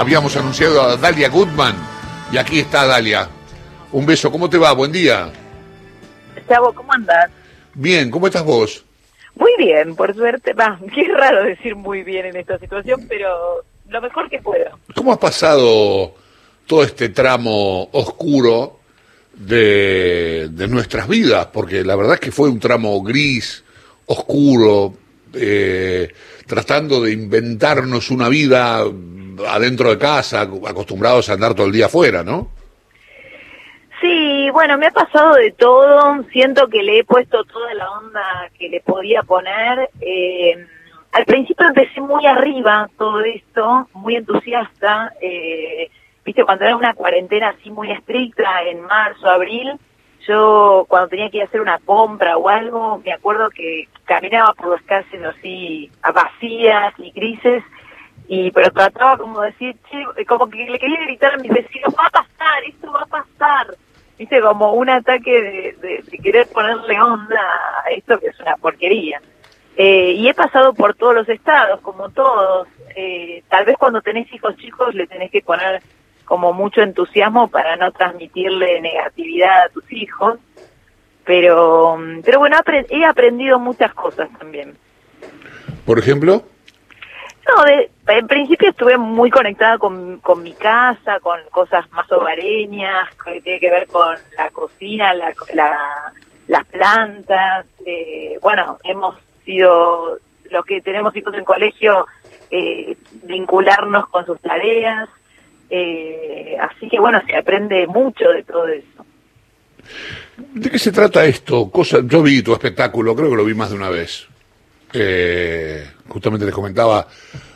habíamos anunciado a Dalia Goodman y aquí está Dalia. Un beso, ¿cómo te va? Buen día. Chavo, ¿cómo andas? Bien, ¿cómo estás vos? Muy bien, por suerte. Va, qué raro decir muy bien en esta situación, pero lo mejor que puedo. ¿Cómo has pasado todo este tramo oscuro de, de nuestras vidas? Porque la verdad es que fue un tramo gris, oscuro, eh, tratando de inventarnos una vida adentro de casa, acostumbrados a andar todo el día afuera, ¿no? Sí, bueno, me ha pasado de todo. Siento que le he puesto toda la onda que le podía poner. Eh, al principio empecé muy arriba todo esto, muy entusiasta. Eh, Viste, cuando era una cuarentena así muy estricta, en marzo, abril, yo cuando tenía que ir a hacer una compra o algo, me acuerdo que caminaba por las calles así vacías y grises, y pero trataba como decir, che, como que le quería gritar a mis vecinos, va a pasar, esto va a pasar. Viste, como un ataque de, de, querer ponerle onda a esto que es una porquería. Eh, y he pasado por todos los estados, como todos. Eh, tal vez cuando tenés hijos chicos le tenés que poner como mucho entusiasmo para no transmitirle negatividad a tus hijos. Pero, pero bueno, he aprendido muchas cosas también. ¿Por ejemplo? No, de, en principio estuve muy conectada con, con mi casa, con cosas más hogareñas, que tiene que ver con la cocina, la, las plantas. Eh, bueno, hemos sido, los que tenemos hijos en colegio, eh, vincularnos con sus tareas. Eh, así que bueno, se aprende mucho de todo eso. ¿De qué se trata esto? Cosa, yo vi tu espectáculo, creo que lo vi más de una vez. Eh, justamente les comentaba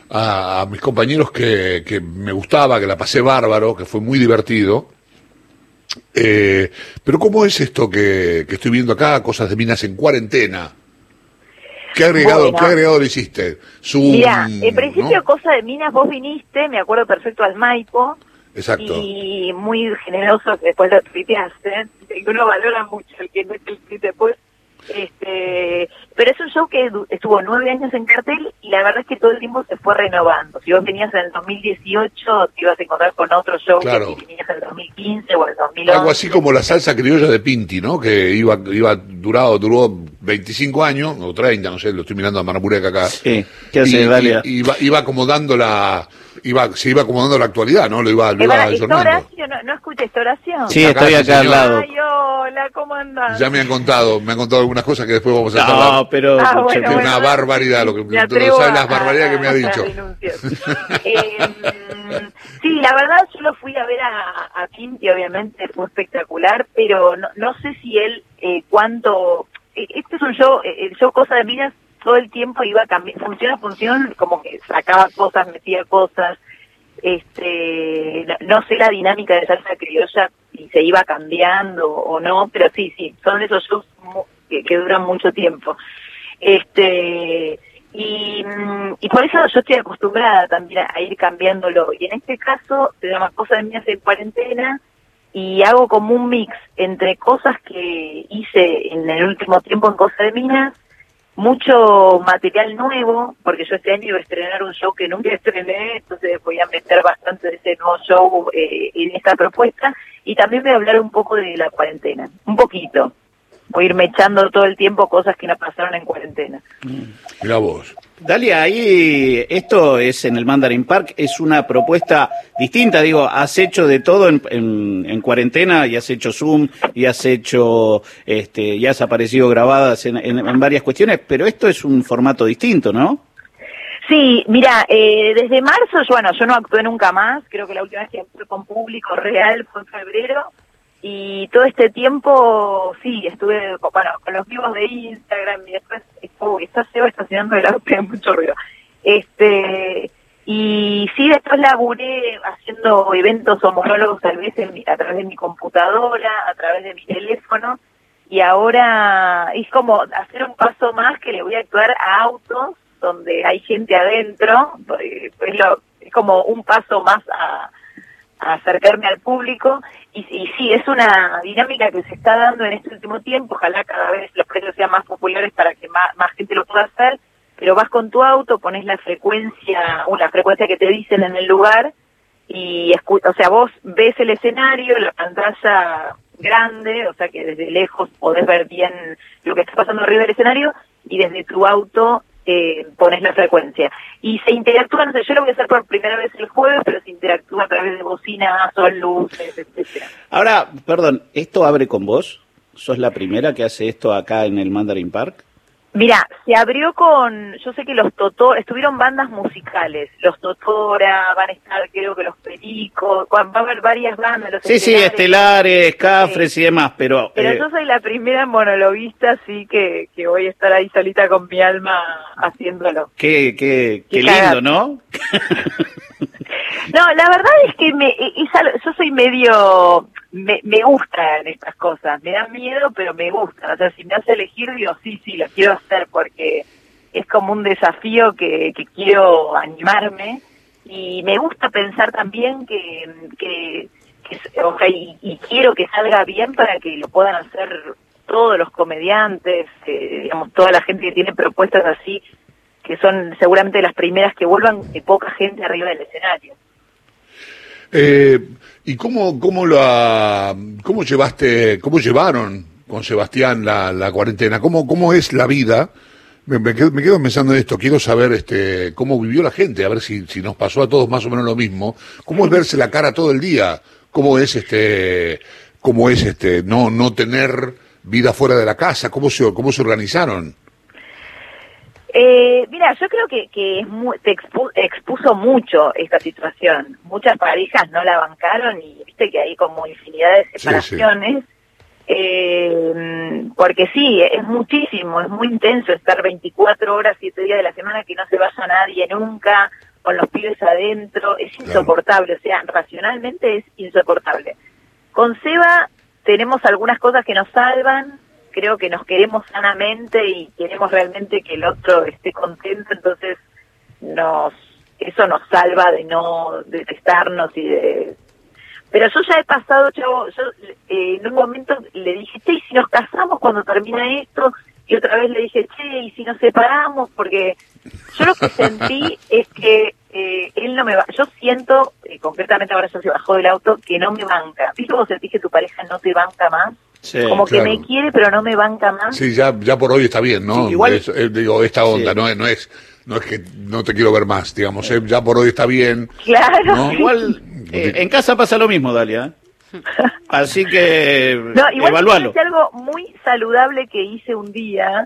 a, mis compañeros que, que, me gustaba, que la pasé bárbaro, que fue muy divertido. Eh, pero ¿cómo es esto que, que estoy viendo acá? Cosas de minas en cuarentena. ¿Qué agregado, ¿qué agregado le hiciste? Mira, en principio Cosa de Minas, vos viniste, me acuerdo perfecto al Maipo. Exacto. Y muy generoso que después lo tuiteaste, que uno valora mucho el que no el después. Este, pero es un show que estuvo nueve años en cartel y la verdad es que todo el tiempo se fue renovando. Si vos venías en el 2018, te ibas a encontrar con otro show claro. que venías en el 2015 o el 2011. Algo así como la salsa criolla de Pinti, ¿no? Que iba, iba durado, duró 25 años, o 30, no sé, lo estoy mirando a Maramureca acá. Sí, ¿qué hace, y, y, iba, iba acomodando la iba, se iba acomodando la actualidad, ¿no? Lo iba, lo iba ¿Está Horacio? ¿No, ¿No escucha esta oración? Sí, estoy acá al lado. Ay, hola, ¿cómo andás? Ya me han contado, me han contado algunas cosas que después vamos a hablar. No, pero... Ah, bueno, bueno, una barbaridad, lo que me no sabes las barbaridades que me ha dicho. eh, sí, la verdad yo lo fui a ver a, a Pinti, obviamente fue espectacular, pero no, no sé si él, eh, cuánto... Este es un show, eh, el show Cosa de Minas todo el tiempo iba cambiando, función a función, como que sacaba cosas, metía cosas, este, no sé la dinámica de salsa criolla si se iba cambiando o no, pero sí, sí, son esos shows que, que duran mucho tiempo. Este, y, y por eso yo estoy acostumbrada también a, ir cambiándolo. Y en este caso, se llama Cosa de Mías en Cuarentena, y hago como un mix entre cosas que hice en el último tiempo en Cosa de Minas mucho material nuevo, porque yo este año iba a estrenar un show que nunca estrené, entonces voy a meter bastante de ese nuevo show eh, en esta propuesta y también voy a hablar un poco de la cuarentena, un poquito. A irme echando todo el tiempo cosas que no pasaron en cuarentena. Mira vos. Dalia, ahí esto es en el Mandarin Park, es una propuesta distinta, digo, has hecho de todo en, en, cuarentena y has hecho Zoom y has hecho, este, y has aparecido grabadas en, en, varias cuestiones, pero esto es un formato distinto, ¿no? Sí, mira, eh, desde marzo, bueno, yo no actué nunca más, creo que la última vez que actué con público real fue en febrero, y todo este tiempo, sí, estuve, bueno, con los vivos de Instagram y después, uy, está Seba estacionando el auto, hay mucho ruido. Este, y sí, después laburé haciendo eventos o monólogos tal vez a través de mi computadora, a través de mi teléfono, y ahora es como hacer un paso más que le voy a actuar a autos donde hay gente adentro, pues, lo, es como un paso más a acercarme al público y, sí, es una dinámica que se está dando en este último tiempo, ojalá cada vez los precios sean más populares para que más, más gente lo pueda hacer, pero vas con tu auto, pones la frecuencia, una frecuencia que te dicen en el lugar y o sea, vos ves el escenario, la pantalla grande, o sea que desde lejos podés ver bien lo que está pasando arriba del escenario y desde tu auto eh, pones la frecuencia. Y se interactúa, no sé, yo lo voy a hacer por primera vez el jueves, pero se interactúa a través de bocinas, son luces, etcétera. Ahora, perdón, ¿esto abre con vos? ¿Sos la primera que hace esto acá en el Mandarin Park? Mira, se abrió con, yo sé que los Totora, estuvieron bandas musicales, los Totora, van a estar creo que los Pericos, va a haber varias bandas. Los sí, sí, Estelares, Cafres y demás, pero... Pero eh, yo soy la primera monologuista, así que, que voy a estar ahí solita con mi alma haciéndolo. Qué, qué, qué, lindo, ¿no? no, la verdad es que me, yo soy medio me, me gustan estas cosas, me dan miedo, pero me gustan. O sea, si me hace elegir, digo, sí, sí, lo quiero hacer porque es como un desafío que, que quiero animarme y me gusta pensar también que, que, o sea, y, quiero que salga bien para que lo puedan hacer todos los comediantes, eh, digamos, toda la gente que tiene propuestas así, que son seguramente las primeras que vuelvan de poca gente arriba del escenario. Eh, ¿Y cómo, cómo, la, cómo llevaste, cómo llevaron con Sebastián la, la cuarentena? ¿Cómo, ¿Cómo es la vida? Me, quedo, pensando en esto, quiero saber este, cómo vivió la gente, a ver si, si nos pasó a todos más o menos lo mismo. ¿Cómo es verse la cara todo el día? ¿Cómo es este, cómo es este, no, no tener vida fuera de la casa? ¿Cómo se, cómo se organizaron? Eh, mira, yo creo que, que es te expuso mucho esta situación. Muchas parejas no la bancaron y viste que hay como infinidad de separaciones. Eh, porque sí, es muchísimo, es muy intenso estar 24 horas, 7 días de la semana que no se vaya nadie nunca, con los pibes adentro, es insoportable, o sea, racionalmente es insoportable. Con Seba tenemos algunas cosas que nos salvan, creo que nos queremos sanamente y queremos realmente que el otro esté contento, entonces nos eso nos salva de no detestarnos y de pero yo ya he pasado, chavo, yo eh, en un momento le dije, che, ¿y si nos casamos cuando termina esto? Y otra vez le dije, che, ¿y si nos separamos? Porque yo lo que sentí es que eh, él no me va, yo siento, eh, concretamente ahora ya se bajó del auto, que no me banca. ¿Viste vos sentís que tu pareja no te banca más? Como que me quiere pero no me banca más. Sí, ya, ya por hoy está bien, ¿no? igual, eh, digo, esta onda, no, no es no es que no te quiero ver más, digamos, eh, ya por hoy está bien. Claro. Igual eh, en casa pasa lo mismo, Dalia. Así que no, igual Es algo muy saludable que hice un día,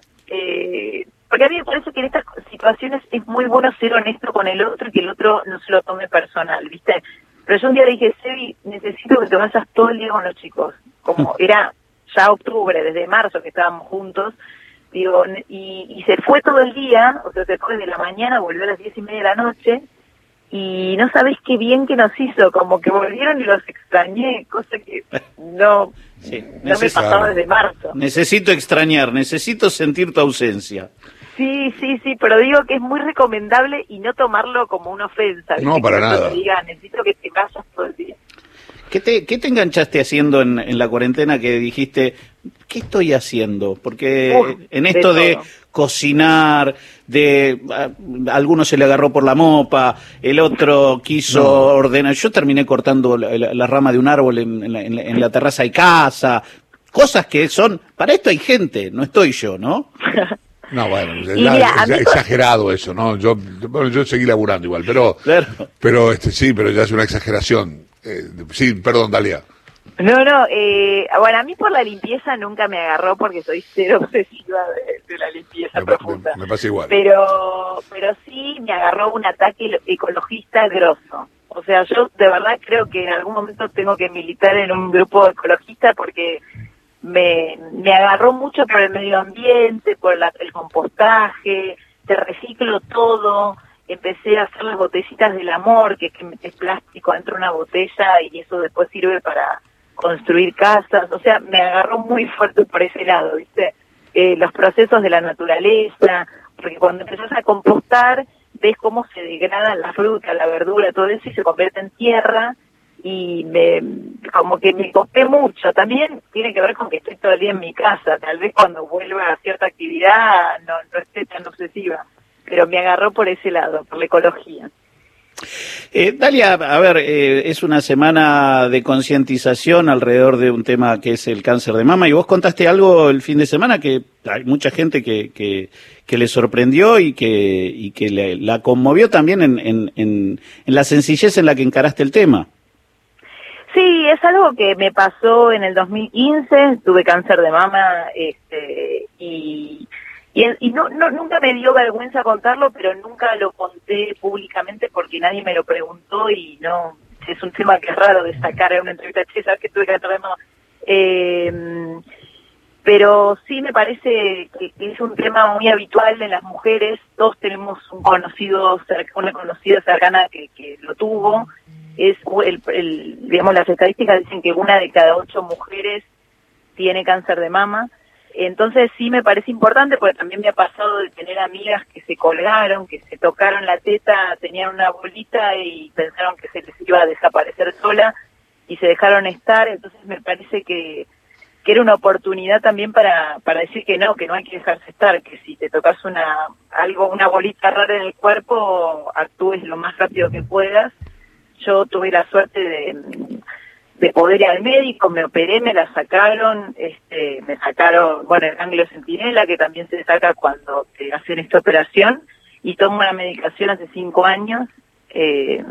porque a mí me parece que en estas situaciones es muy bueno ser honesto con el otro y que el otro no se lo tome personal, ¿viste? Pero yo un día le dije, Sebi, necesito que te vayas todo el día con los chicos. Como era ya octubre, desde marzo que estábamos juntos, digo, y, se fue todo el día, o sea, se fue de la mañana, volvió a las diez y media de la noche, y no sabés qué bien que nos hizo, como que volvieron y los extrañé, cosa que no, no me pasaba desde marzo. Necesito extrañar, necesito sentir tu ausencia. Sí, sí, sí, pero digo que es muy recomendable y no tomarlo como una ofensa. No, para nada. Diga, necesito que te vayas todo el día. ¿Qué te, qué te enganchaste haciendo en, la cuarentena que dijiste, ¿qué estoy haciendo? Porque en esto de, cocinar, de a, alguno se le agarró por la mopa, el otro quiso ordenar, yo terminé cortando la, rama de un árbol en, la, en, la, terraza de casa, cosas que son, para esto hay gente, no estoy yo, ¿no? No, bueno, es, exagerado eso, ¿no? Yo, bueno, yo seguí laburando igual, pero, pero este, sí, pero ya es una exageración. Eh, sí, perdón, Dalia. No, no, eh, bueno, a mí por la limpieza nunca me agarró porque soy cero obsesiva de, la limpieza profunda. Me, pasa igual. Pero, pero sí me agarró un ataque ecologista grosso. O sea, yo de verdad creo que en algún momento tengo que militar en un grupo ecologista porque me, me agarró mucho por el medio ambiente, por el compostaje, te reciclo todo empecé a hacer las botellitas del amor, que es que metes plástico dentro de una botella y eso después sirve para construir casas. O sea, me agarró muy fuerte por ese lado, ¿viste? Eh, los procesos de la naturaleza, porque cuando empezás a compostar, ves cómo se degradan la fruta, la verdura, todo eso y se convierte en tierra y me como que me costé mucho. También tiene que ver con que estoy todo el día en mi casa. Tal vez cuando vuelva a cierta actividad no, no esté tan obsesiva pero me agarró por ese lado, por la ecología. Eh, Dalia, a ver, eh, es una semana de concientización alrededor de un tema que es el cáncer de mama y vos contaste algo el fin de semana que hay mucha gente que, que, que le sorprendió y que, y que le, la conmovió también en, en, en, en la sencillez en la que encaraste el tema. Sí, es algo que me pasó en el 2015, tuve cáncer de mama este, y y, y no, no, nunca me dio vergüenza contarlo, pero nunca lo conté públicamente porque nadie me lo preguntó y no, es un tema que es raro de sacar en una entrevista, che, ¿sabes que tuve que pero sí me parece que, es un tema muy habitual en las mujeres, todos tenemos un conocido, una conocida cercana que, que lo tuvo, es el, el, digamos las estadísticas dicen que una de cada ocho mujeres tiene cáncer de mama, entonces sí me parece importante porque también me ha pasado de tener amigas que se colgaron, que se tocaron la teta, tenían una bolita y pensaron que se les iba a desaparecer sola y se dejaron estar, entonces me parece que, que era una oportunidad también para, para decir que no, que no hay que dejarse estar, que si te tocas una, algo, una bolita rara en el cuerpo, actúes lo más rápido que puedas. Yo tuve la suerte de, de poder ir al médico, me operé, me la sacaron, este, me sacaron, bueno, el ganglio centinela, que también se saca cuando te hacen esta operación, y tomo una medicación hace cinco años. Eh,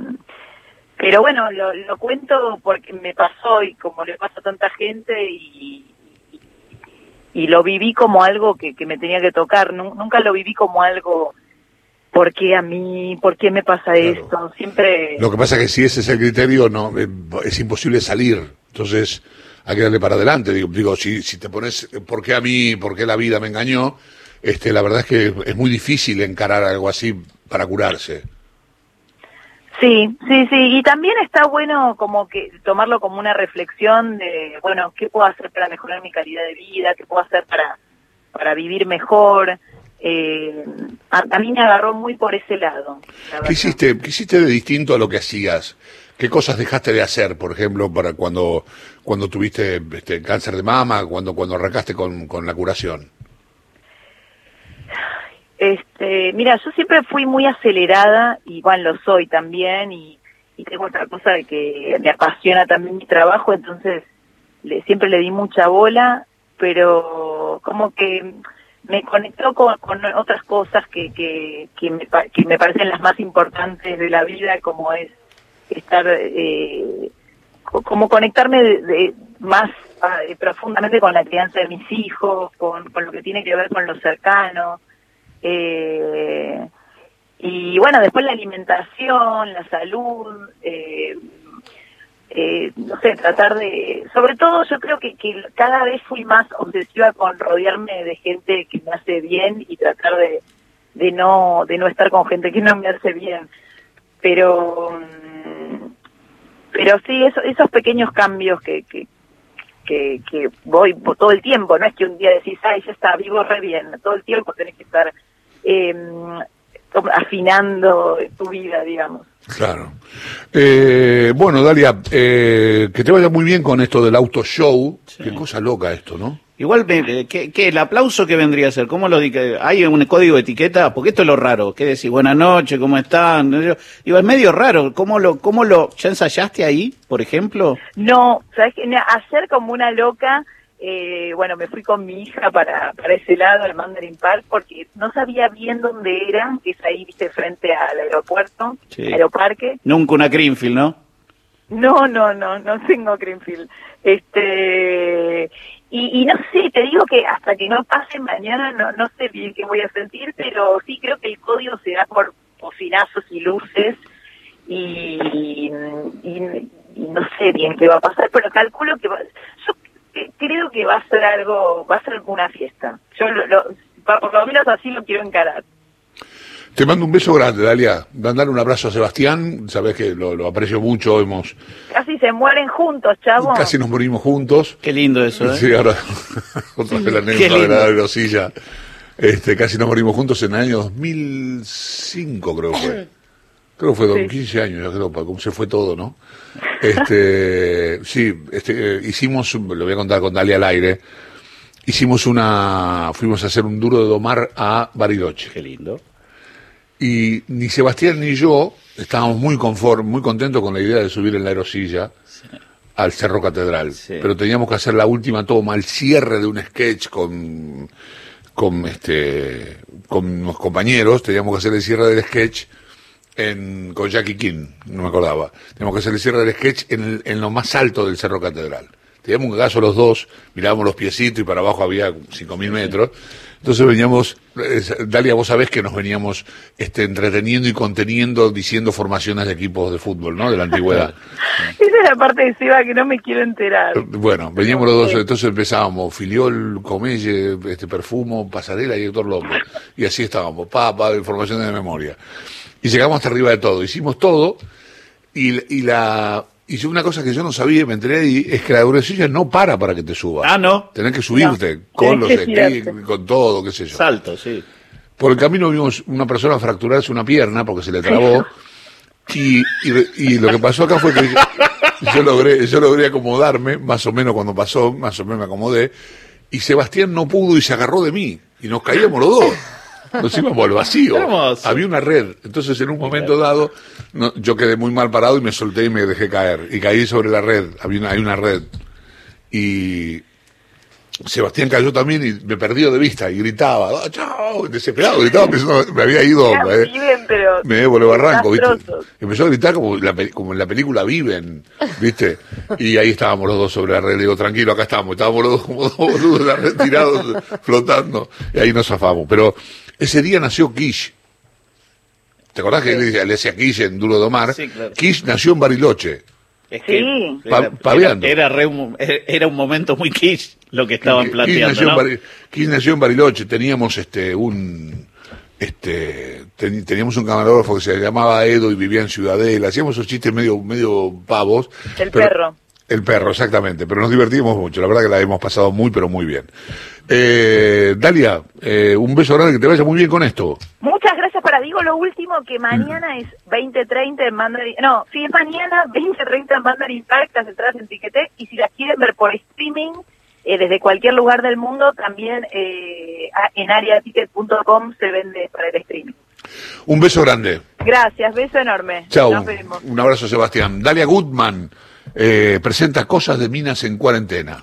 pero bueno, lo, lo cuento porque me pasó y como le pasa a tanta gente y, y lo viví como algo que, que me tenía que tocar, nunca lo viví como algo ¿por qué a mí? ¿Por qué me pasa esto? Siempre... Lo que pasa es que si ese es el criterio, no eh, es imposible salir. Entonces hay que darle para adelante. Digo, digo si, si te pones, ¿por qué a mí? ¿Por qué la vida me engañó? Este, la verdad es que es muy difícil encarar algo así para curarse. Sí, sí, sí, y también está bueno como que tomarlo como una reflexión de, bueno, ¿qué puedo hacer para mejorar mi calidad de vida? ¿Qué puedo hacer para, para vivir mejor? Eh, a, mí me agarró muy por ese lado. ¿Qué hiciste, ¿Qué hiciste de distinto a lo que hacías? ¿Qué cosas dejaste de hacer, por ejemplo, para cuando, cuando tuviste este, cáncer de mama, cuando, cuando arrancaste con, con la curación? Este, mira, yo siempre fui muy acelerada, y bueno, lo soy también, y, y tengo otra cosa de que me apasiona también mi trabajo, entonces le, siempre le di mucha bola, pero como que me conectó con, otras cosas que, que, que, me, que me parecen las más importantes de la vida, como es estar, eh, como conectarme de, más ah, profundamente con la crianza de mis hijos, con, con lo que tiene que ver con lo cercano. Eh, y bueno, después la alimentación, la salud, eh, eh, no sé, tratar de, sobre todo yo creo que, que cada vez fui más obsesiva con rodearme de gente que me hace bien y tratar de, de no, de no estar con gente que no me hace bien. Pero, mm, pero sí, eso, esos pequeños cambios que, que, que, que voy todo el tiempo, no es que un día decís, ay, ya está, vivo re bien, todo el tiempo tenés que estar eh, afinando tu vida, digamos. Claro. Eh, bueno, Dalia, eh, que te vaya muy bien con esto del auto show. Qué cosa loca esto, ¿no? Igual, ¿qué, el aplauso que vendría a ser? ¿Cómo lo ¿Hay un código de etiqueta? Porque esto es lo raro. ¿Qué decir? Buenas noches, ¿cómo están? Digo, es medio raro. ¿Cómo lo, cómo lo, ya ensayaste ahí, por ejemplo? No, ¿sabes qué? Hacer como una loca eh, bueno, me fui con mi hija para, para ese lado, al Mandarin Park, porque no sabía bien dónde era, que es ahí, viste, frente al aeropuerto, aeroparque. Nunca una Greenfield, ¿no? No, no, no, no tengo Greenfield. Este, y, y no sé, te digo que hasta que no pase mañana no, no sé bien qué voy a sentir, pero sí creo que el código se da por bocinazos y luces y, y, no sé bien qué va a pasar, pero calculo que va, yo creo que va a ser algo, va a ser una fiesta. Yo lo, por lo menos así lo quiero encarar. Te mando un beso grande, Dalia. Mandar un abrazo a Sebastián. Sabes que lo, aprecio mucho. Hemos... Casi se mueren juntos, chavo. Casi nos morimos juntos. Qué lindo eso, ¿eh? Sí, ahora otra vez la anécdota de la grosilla. Este, casi nos morimos juntos en el año 2005, creo que fue. Creo que fue 15 años, ya creo, cómo se fue todo, ¿no? Este, sí, este, eh, hicimos, lo voy a contar con Dalia al aire, hicimos una, fuimos a hacer un duro de domar a Bariloche. Qué lindo. Y ni Sebastián ni yo estábamos muy confort, muy contentos con la idea de subir en la aerosilla al Cerro Catedral. Sí. Pero teníamos que hacer la última toma, el cierre de un sketch con, con este, con unos compañeros, teníamos que hacer el cierre del sketch en, con Jackie King, no me acordaba. Teníamos que hacer el cierre del sketch en, el- en lo más alto del Cerro Catedral. Teníamos un gaso los dos, mirábamos los piecitos y para abajo había 5.000 metros. Entonces veníamos, eh, Dalia, vos sabés que nos veníamos este, entreteniendo y conteniendo, diciendo formaciones de equipos de fútbol, ¿no? De la antigüedad. Esa es la parte de Seba que no me quiero enterar. Bueno, veníamos los dos, entonces empezábamos, Filiol, Comelle, este Perfumo, Pasarela y Héctor López. Y así estábamos, pa, pa, información de memoria. Y llegamos hasta arriba de todo, hicimos todo, y, y la... Y una cosa que yo no sabía, y me enteré ahí, es que la aerosilla no para para que te subas. Ah, no. Tenés que subirte con los tenés girarte. con todo, qué sé yo. Salto, sí. Por el camino vimos una persona fracturarse una pierna porque se le trabó. Y, y, y lo que pasó acá fue que yo logré, yo logré acomodarme, más o menos cuando pasó, más o menos me acomodé. Y Sebastián no pudo y se agarró de mí. Y nos caíamos los dos. Nos íbamos al vacío. Había una red. Entonces, en un momento dado, no- yo quedé muy mal parado y me solté y me dejé caer. Y caí sobre la red. Había una, hay una red. Y Sebastián cayó también y me perdió de vista y gritaba, "Ah, chao, desesperado, gritaba, pensando, me había ido, me, viven, pero me debo el barranco, ¿viste? desastrosos. Empezó a gritar como, la como en la película Viven, ¿viste? Y ahí estábamos los dos sobre la red, le digo, tranquilo, acá estamos, estábamos los dos como dos boludos en la red tirados, flotando, y ahí nos zafamos. Pero ese día nació Kish. ¿Te acordás que le, le decía Kish en Duro de Omar? Sí, claro. Kish nació en Bariloche. Es Sí. era, Pa- paveando. era, era re un, era un momento muy quiche lo que estaban Kish planteando, nació, en ¿no? Bari- Kish nació en Bariloche, teníamos este un este ten- teníamos un camarógrafo que se llamaba Edo y vivía en Ciudadela, hacíamos esos chistes medio medio pavos. El pero- perro. El perro, exactamente, pero nos divertimos mucho, la verdad que la hemos pasado muy pero muy bien. Eh, Dalia, eh, un beso grande, que te vaya muy bien con esto. Muchas gracias para digo lo último que mañana es 20:30 en Mandarin, no, sí es mañana 20:30 en Mandarin Park, las entradas en Tiqueté y si las quieren ver por streaming eh, desde cualquier lugar del mundo también eh, en areaticket.com se vende para el streaming. Un beso grande. Gracias, beso enorme. Chao. Nos vemos. Un abrazo, Sebastián. Dalia Goodman eh, presenta Cosas de Minas en Cuarentena.